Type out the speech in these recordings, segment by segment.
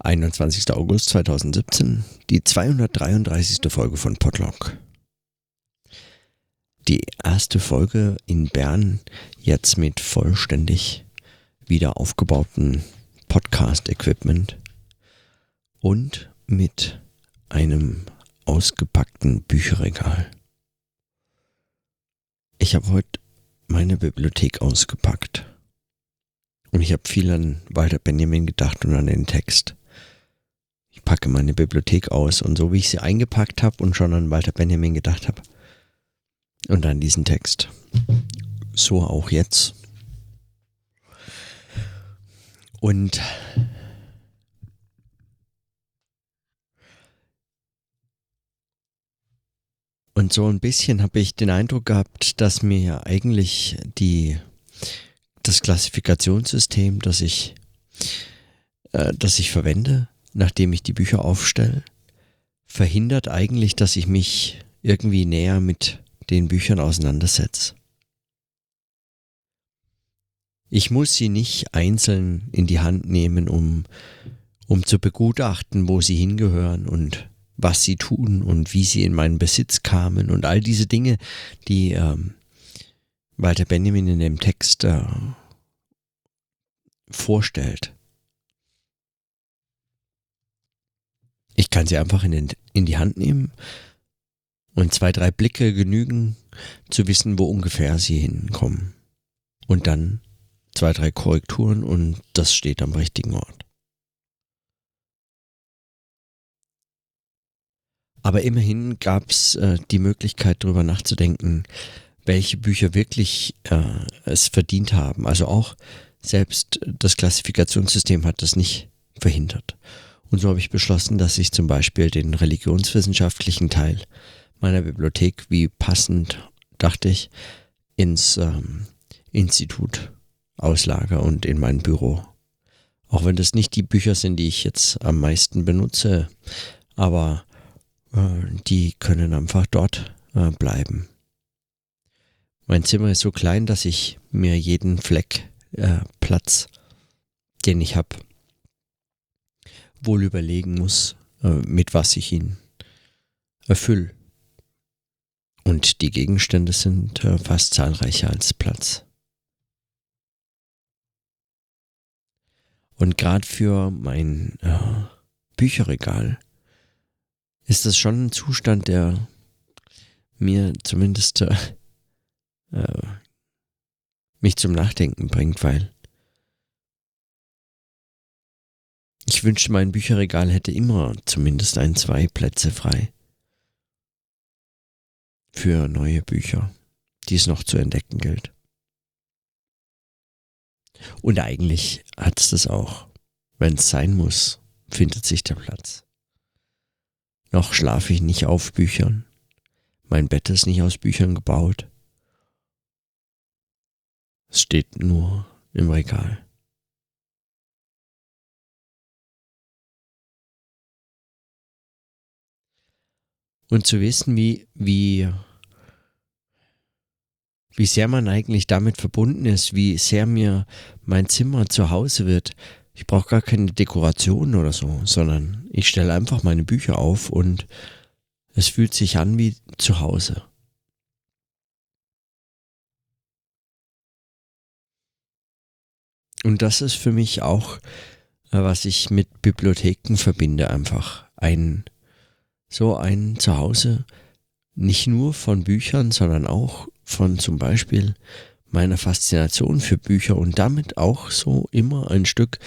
21. August 2017, die 233. Folge von Podlock. Die erste Folge in Bern jetzt mit vollständig wieder aufgebauten Podcast-Equipment und mit einem ausgepackten Bücherregal. Ich habe heute meine Bibliothek ausgepackt. Und ich habe viel an Walter Benjamin gedacht und an den Text packe meine Bibliothek aus und so wie ich sie eingepackt habe und schon an Walter Benjamin gedacht habe und an diesen Text. So auch jetzt. Und Und so ein bisschen habe ich den Eindruck gehabt, dass mir eigentlich die, das Klassifikationssystem, das ich, äh, das ich verwende, nachdem ich die Bücher aufstelle, verhindert eigentlich, dass ich mich irgendwie näher mit den Büchern auseinandersetze. Ich muss sie nicht einzeln in die Hand nehmen, um, um zu begutachten, wo sie hingehören und was sie tun und wie sie in meinen Besitz kamen und all diese Dinge, die ähm, Walter Benjamin in dem Text äh, vorstellt. Ich kann sie einfach in, den, in die Hand nehmen und zwei, drei Blicke genügen, zu wissen, wo ungefähr sie hinkommen. Und dann zwei, drei Korrekturen und das steht am richtigen Ort. Aber immerhin gab es äh, die Möglichkeit, darüber nachzudenken, welche Bücher wirklich äh, es verdient haben. Also auch selbst das Klassifikationssystem hat das nicht verhindert. Und so habe ich beschlossen, dass ich zum Beispiel den religionswissenschaftlichen Teil meiner Bibliothek, wie passend, dachte ich, ins ähm, Institut auslager und in mein Büro. Auch wenn das nicht die Bücher sind, die ich jetzt am meisten benutze, aber äh, die können einfach dort äh, bleiben. Mein Zimmer ist so klein, dass ich mir jeden Fleck äh, Platz, den ich habe, wohl überlegen muss, äh, mit was ich ihn erfülle. Und die Gegenstände sind äh, fast zahlreicher als Platz. Und gerade für mein äh, Bücherregal ist das schon ein Zustand, der mir zumindest äh, äh mich zum Nachdenken bringt, weil Ich wünschte, mein Bücherregal hätte immer zumindest ein, zwei Plätze frei. Für neue Bücher, die es noch zu entdecken gilt. Und eigentlich hat es das auch. Wenn es sein muss, findet sich der Platz. Noch schlafe ich nicht auf Büchern. Mein Bett ist nicht aus Büchern gebaut. Es steht nur im Regal. Und zu wissen, wie, wie, wie sehr man eigentlich damit verbunden ist, wie sehr mir mein Zimmer zu Hause wird. Ich brauche gar keine Dekoration oder so, sondern ich stelle einfach meine Bücher auf und es fühlt sich an wie zu Hause. Und das ist für mich auch, äh, was ich mit Bibliotheken verbinde, einfach ein so ein Zuhause nicht nur von Büchern, sondern auch von zum Beispiel meiner Faszination für Bücher und damit auch so immer ein Stück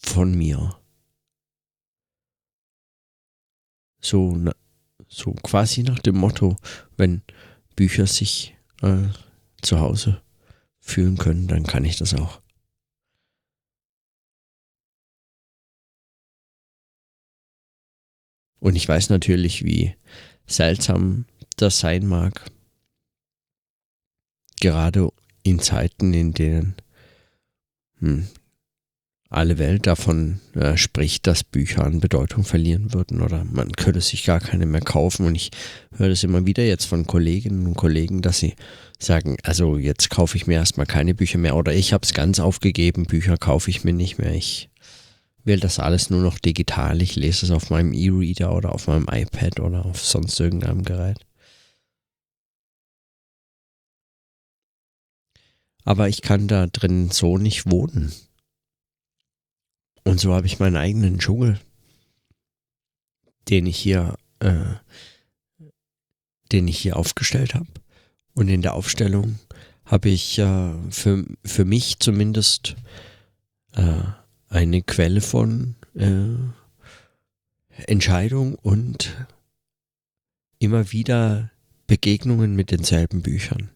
von mir. So, so quasi nach dem Motto, wenn Bücher sich äh, zu Hause fühlen können, dann kann ich das auch. Und ich weiß natürlich, wie seltsam das sein mag. Gerade in Zeiten, in denen hm, alle Welt davon äh, spricht, dass Bücher an Bedeutung verlieren würden oder man könnte sich gar keine mehr kaufen. Und ich höre das immer wieder jetzt von Kolleginnen und Kollegen, dass sie sagen, also jetzt kaufe ich mir erstmal keine Bücher mehr oder ich habe es ganz aufgegeben, Bücher kaufe ich mir nicht mehr. Ich will das alles nur noch digital. Ich lese es auf meinem E-Reader oder auf meinem iPad oder auf sonst irgendeinem Gerät. Aber ich kann da drin so nicht wohnen. Und so habe ich meinen eigenen Dschungel, den ich hier, äh, den ich hier aufgestellt habe. Und in der Aufstellung habe ich äh, für, für mich zumindest äh, eine Quelle von äh, Entscheidung und immer wieder Begegnungen mit denselben Büchern.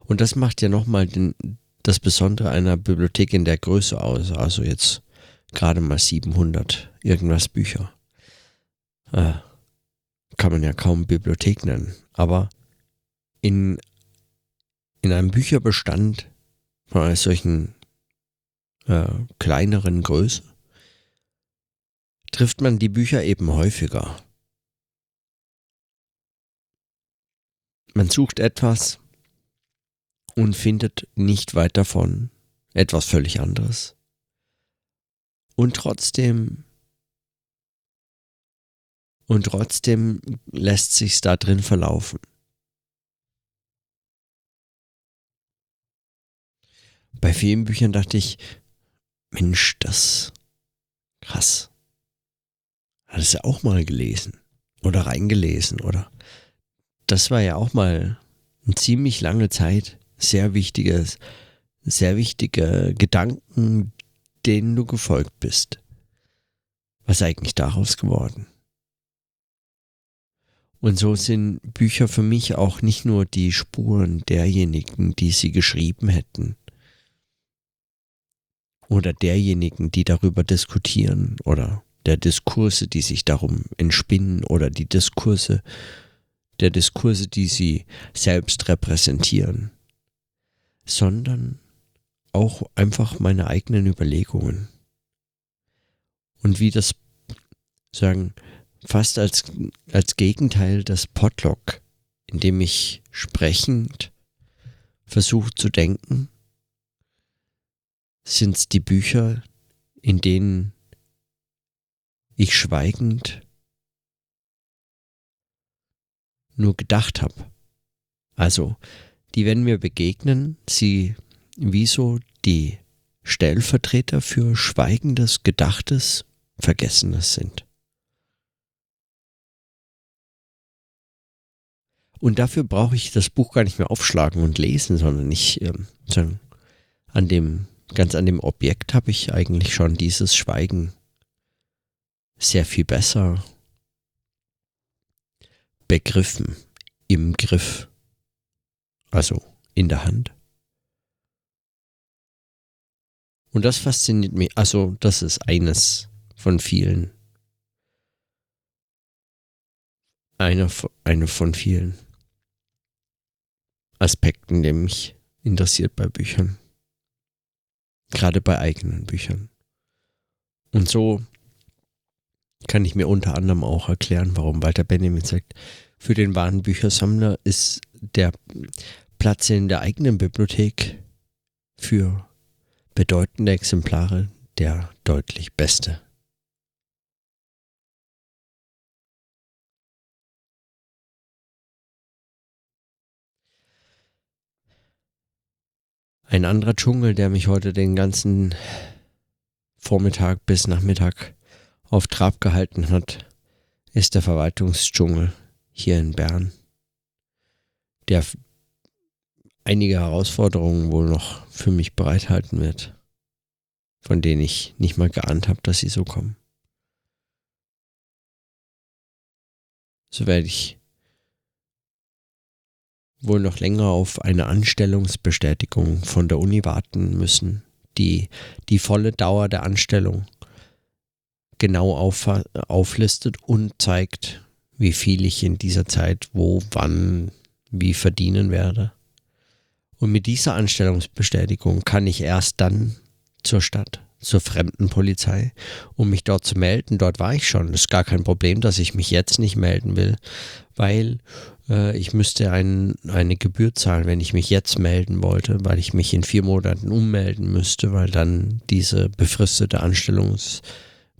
Und das macht ja nochmal das Besondere einer Bibliothek in der Größe aus. Also jetzt gerade mal 700 irgendwas Bücher. Äh, kann man ja kaum Bibliothek nennen. Aber in, in einem Bücherbestand von einer solchen äh, kleineren Größe trifft man die Bücher eben häufiger. Man sucht etwas und findet nicht weit davon etwas völlig anderes. Und trotzdem und trotzdem lässt sich's da drin verlaufen. Bei vielen Büchern dachte ich, Mensch, das krass. Hat es ja auch mal gelesen oder reingelesen oder das war ja auch mal eine ziemlich lange Zeit sehr wichtiges, sehr wichtige Gedanken, denen du gefolgt bist. Was ist eigentlich daraus geworden? Und so sind Bücher für mich auch nicht nur die Spuren derjenigen, die sie geschrieben hätten, oder derjenigen, die darüber diskutieren, oder der Diskurse, die sich darum entspinnen, oder die Diskurse, der Diskurse, die sie selbst repräsentieren, sondern auch einfach meine eigenen Überlegungen. Und wie das sagen, fast als, als Gegenteil das Potluck, in dem ich sprechend versuche zu denken, sind es die Bücher, in denen ich schweigend nur gedacht habe. Also, die, wenn mir begegnen, sie wieso die Stellvertreter für schweigendes, gedachtes, vergessenes sind. Und dafür brauche ich das Buch gar nicht mehr aufschlagen und lesen, sondern ich ähm, an dem, ganz an dem Objekt habe ich eigentlich schon dieses Schweigen sehr viel besser begriffen, im Griff, also in der Hand. Und das fasziniert mich, also das ist eines von vielen, eine, eine von vielen Aspekten, der mich interessiert bei Büchern. Gerade bei eigenen Büchern. Und so kann ich mir unter anderem auch erklären, warum Walter Benjamin sagt, für den wahren Büchersammler ist der Platz in der eigenen Bibliothek für bedeutende Exemplare der deutlich beste. Ein anderer Dschungel, der mich heute den ganzen Vormittag bis Nachmittag auf Trab gehalten hat, ist der Verwaltungsdschungel hier in Bern, der einige Herausforderungen wohl noch für mich bereithalten wird, von denen ich nicht mal geahnt habe, dass sie so kommen. So werde ich wohl noch länger auf eine Anstellungsbestätigung von der Uni warten müssen, die die volle Dauer der Anstellung genau auf, auflistet und zeigt, wie viel ich in dieser Zeit wo, wann, wie verdienen werde. Und mit dieser Anstellungsbestätigung kann ich erst dann zur Stadt, zur Fremdenpolizei, um mich dort zu melden. Dort war ich schon. Es ist gar kein Problem, dass ich mich jetzt nicht melden will, weil äh, ich müsste ein, eine Gebühr zahlen, wenn ich mich jetzt melden wollte, weil ich mich in vier Monaten ummelden müsste, weil dann diese befristete Anstellungs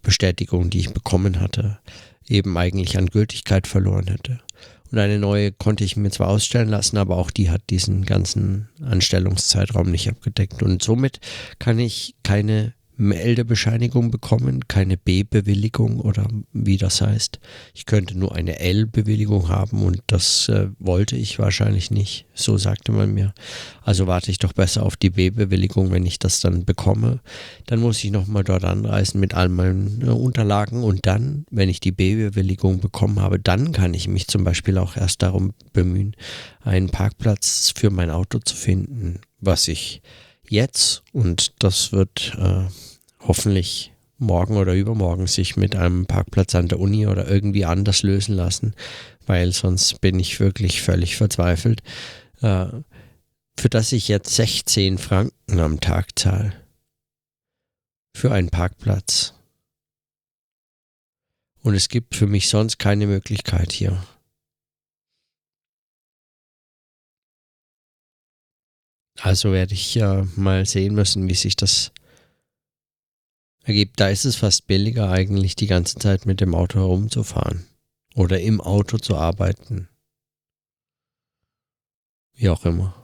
Bestätigung, die ich bekommen hatte, eben eigentlich an Gültigkeit verloren hätte. Und eine neue konnte ich mir zwar ausstellen lassen, aber auch die hat diesen ganzen Anstellungszeitraum nicht abgedeckt. Und somit kann ich keine Meldebescheinigung bekommen, keine B-Bewilligung oder wie das heißt. Ich könnte nur eine L-Bewilligung haben und das äh, wollte ich wahrscheinlich nicht. So sagte man mir. Also warte ich doch besser auf die B-Bewilligung, wenn ich das dann bekomme. Dann muss ich nochmal dort anreisen mit all meinen äh, Unterlagen und dann, wenn ich die B-Bewilligung bekommen habe, dann kann ich mich zum Beispiel auch erst darum bemühen, einen Parkplatz für mein Auto zu finden, was ich jetzt und das wird äh, hoffentlich morgen oder übermorgen sich mit einem Parkplatz an der Uni oder irgendwie anders lösen lassen, weil sonst bin ich wirklich völlig verzweifelt, äh, für das ich jetzt 16 Franken am Tag zahle. Für einen Parkplatz. Und es gibt für mich sonst keine Möglichkeit hier. Also werde ich ja mal sehen müssen, wie sich das ergibt. Da ist es fast billiger eigentlich die ganze Zeit mit dem Auto herumzufahren oder im Auto zu arbeiten. Wie auch immer.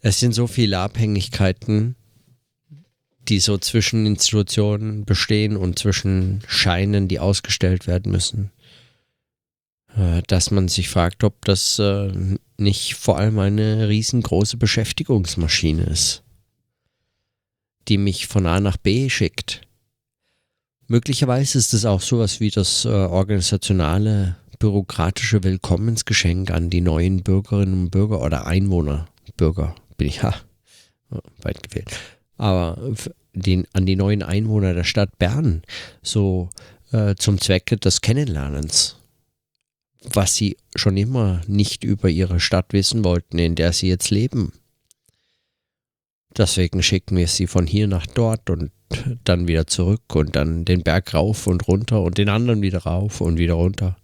Es sind so viele Abhängigkeiten, die so zwischen Institutionen bestehen und zwischen Scheinen, die ausgestellt werden müssen, äh, dass man sich fragt, ob das äh, nicht vor allem eine riesengroße Beschäftigungsmaschine ist, die mich von A nach B schickt. Möglicherweise ist es auch sowas wie das äh, organisationale, bürokratische Willkommensgeschenk an die neuen Bürgerinnen und Bürger oder Einwohner. Bürger bin ich ja weit gefehlt. Aber den, an die neuen Einwohner der Stadt Bern so äh, zum Zwecke des Kennenlernens was sie schon immer nicht über ihre Stadt wissen wollten, in der sie jetzt leben. Deswegen schicken wir sie von hier nach dort und dann wieder zurück und dann den Berg rauf und runter und den anderen wieder rauf und wieder runter.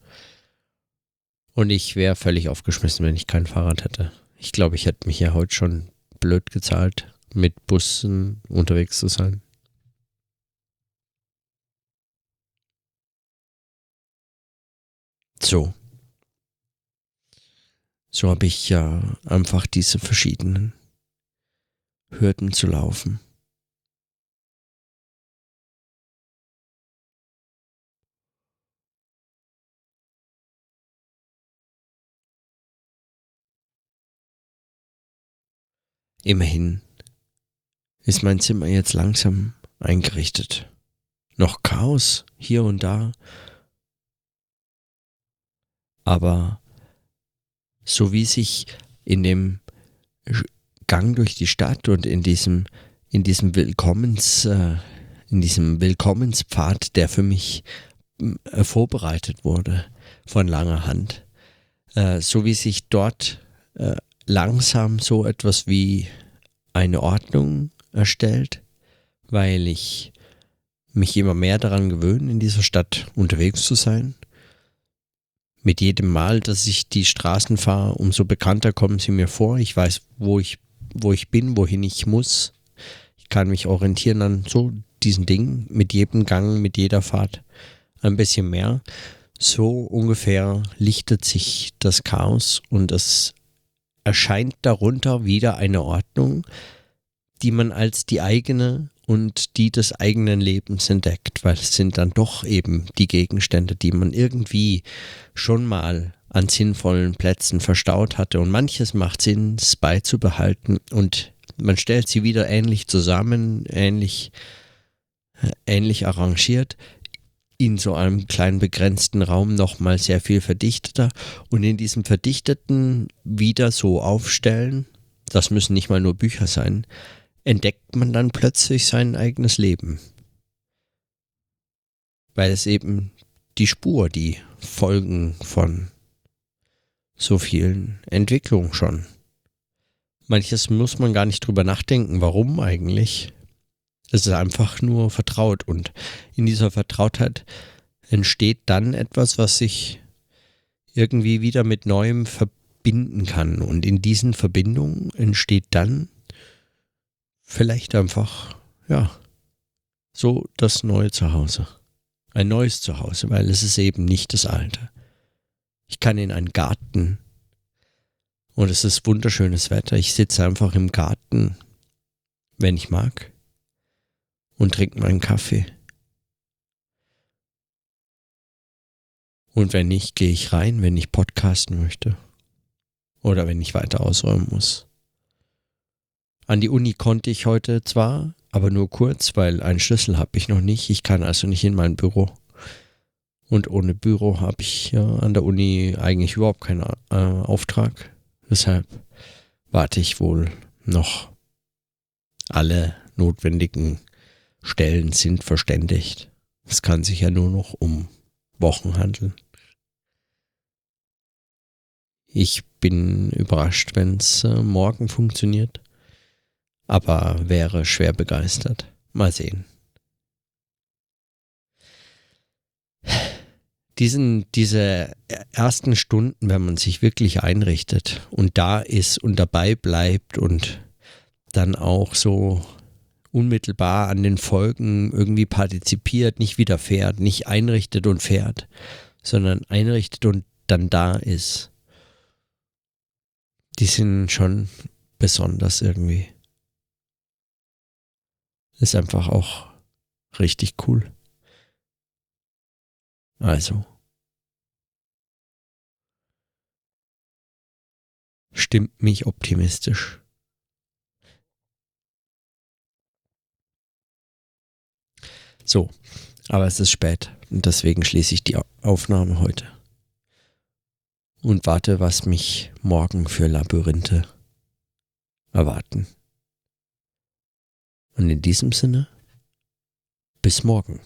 Und ich wäre völlig aufgeschmissen, wenn ich kein Fahrrad hätte. Ich glaube, ich hätte mich ja heute schon blöd gezahlt, mit Bussen unterwegs zu sein. So, so habe ich ja einfach diese verschiedenen Hürden zu laufen. Immerhin ist mein Zimmer jetzt langsam eingerichtet. Noch Chaos hier und da, aber so wie sich in dem Gang durch die Stadt und in diesem, in diesem Willkommens, äh, in diesem Willkommenspfad, der für mich äh, vorbereitet wurde von langer Hand, äh, so wie sich dort langsam so etwas wie eine Ordnung erstellt, weil ich mich immer mehr daran gewöhne, in dieser Stadt unterwegs zu sein mit jedem Mal, dass ich die Straßen fahre, umso bekannter kommen sie mir vor. Ich weiß, wo ich, wo ich bin, wohin ich muss. Ich kann mich orientieren an so diesen Dingen mit jedem Gang, mit jeder Fahrt ein bisschen mehr. So ungefähr lichtet sich das Chaos und es erscheint darunter wieder eine Ordnung, die man als die eigene und die des eigenen Lebens entdeckt, weil es sind dann doch eben die Gegenstände, die man irgendwie schon mal an sinnvollen Plätzen verstaut hatte. Und manches macht Sinn, es beizubehalten. Und man stellt sie wieder ähnlich zusammen, ähnlich, äh, ähnlich arrangiert, in so einem kleinen begrenzten Raum nochmal sehr viel verdichteter. Und in diesem verdichteten wieder so aufstellen, das müssen nicht mal nur Bücher sein, entdeckt man dann plötzlich sein eigenes Leben. Weil es eben die Spur, die Folgen von so vielen Entwicklungen schon. Manches muss man gar nicht drüber nachdenken, warum eigentlich. Es ist einfach nur vertraut und in dieser Vertrautheit entsteht dann etwas, was sich irgendwie wieder mit Neuem verbinden kann. Und in diesen Verbindungen entsteht dann vielleicht einfach, ja, so das neue Zuhause. Ein neues Zuhause, weil es ist eben nicht das alte. Ich kann in einen Garten und es ist wunderschönes Wetter. Ich sitze einfach im Garten, wenn ich mag, und trinke meinen Kaffee. Und wenn nicht, gehe ich rein, wenn ich podcasten möchte. Oder wenn ich weiter ausräumen muss. An die Uni konnte ich heute zwar, aber nur kurz, weil einen Schlüssel habe ich noch nicht. Ich kann also nicht in mein Büro. Und ohne Büro habe ich ja an der Uni eigentlich überhaupt keinen äh, Auftrag. Deshalb warte ich wohl noch. Alle notwendigen Stellen sind verständigt. Es kann sich ja nur noch um Wochen handeln. Ich bin überrascht, wenn es äh, morgen funktioniert aber wäre schwer begeistert. Mal sehen. Diesen, diese ersten Stunden, wenn man sich wirklich einrichtet und da ist und dabei bleibt und dann auch so unmittelbar an den Folgen irgendwie partizipiert, nicht wieder fährt, nicht einrichtet und fährt, sondern einrichtet und dann da ist. Die sind schon besonders irgendwie. Ist einfach auch richtig cool. Also. Stimmt mich optimistisch. So, aber es ist spät und deswegen schließe ich die Aufnahme heute und warte, was mich morgen für Labyrinthe erwarten. Und in diesem Sinne, bis morgen.